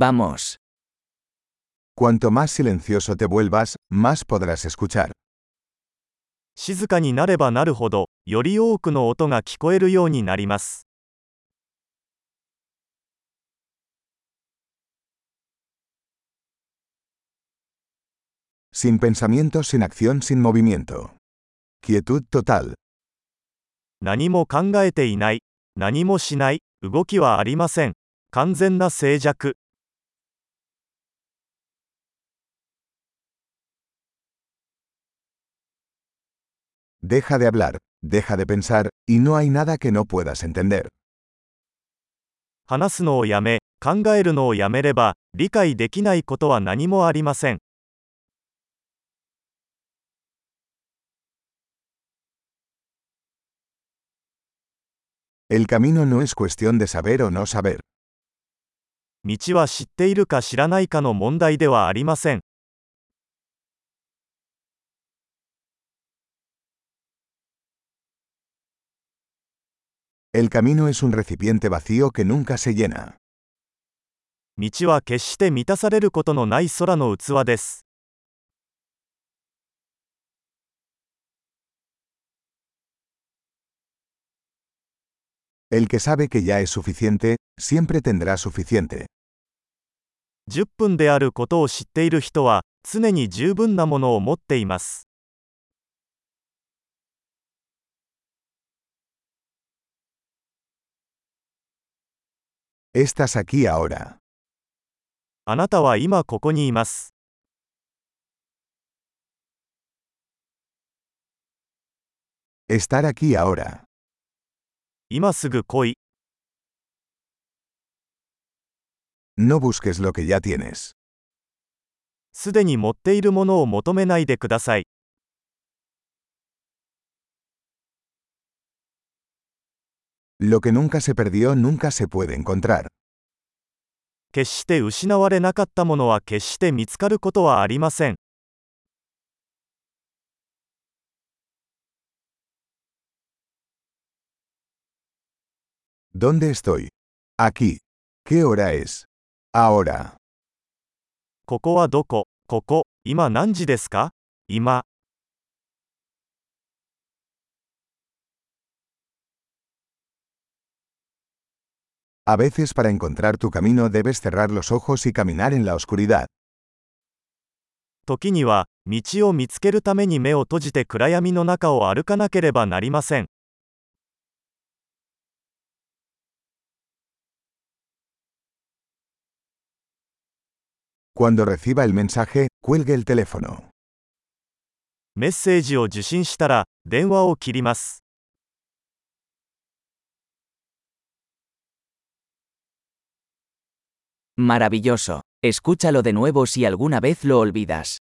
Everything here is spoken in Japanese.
Vamos. Cuanto más silencioso te vuelvas, más podrás escuchar. 静かになればなるほど、より多くの音が聞こえるようになります。Sin pensamiento, sin acción, sin movimiento. Quietud total. 何も考えていない、何もしない、動きはありません。完全な静寂。Deja de hablar, deja de pensar, y no hay nada que no puedas entender. 話すのをやめ、考えるのをやめれば、理解できないことは何もありません。El camino no es cuestión de saber o no saber. 道は知っているか知らないかの問題ではありません。El camino es un recipiente vacío que nunca se llena. 道は決して満たされることのない空の器です。 El que sabe que ya es suficiente, siempre tendrá suficiente. 10分であることを知っている人は、常に十分なものを持っています。 Estás aquí ahora. あなたは今ここにいます。Estar aquí ahora. 今すぐ来い。No busques lo que ya tienes. すでに持っているものを求めないでください。Lo que nunca se perdió nunca se puede encontrar. 決して失われなかったものは決して見つかることはありません。¿Dónde estoy? Aquí. ¿Qué hora es? Ahora. ここはどこここ、今何時ですか今。A veces para encontrar tu camino debes cerrar los ojos y caminar en la oscuridad. 時には、道を見つけるために目を閉じて暗闇の中を歩かなければなりません。 Cuando reciba el mensaje, cuelgue el teléfono. メッセージを受信したら、電話を切ります。 Maravilloso. Escúchalo de nuevo si alguna vez lo olvidas.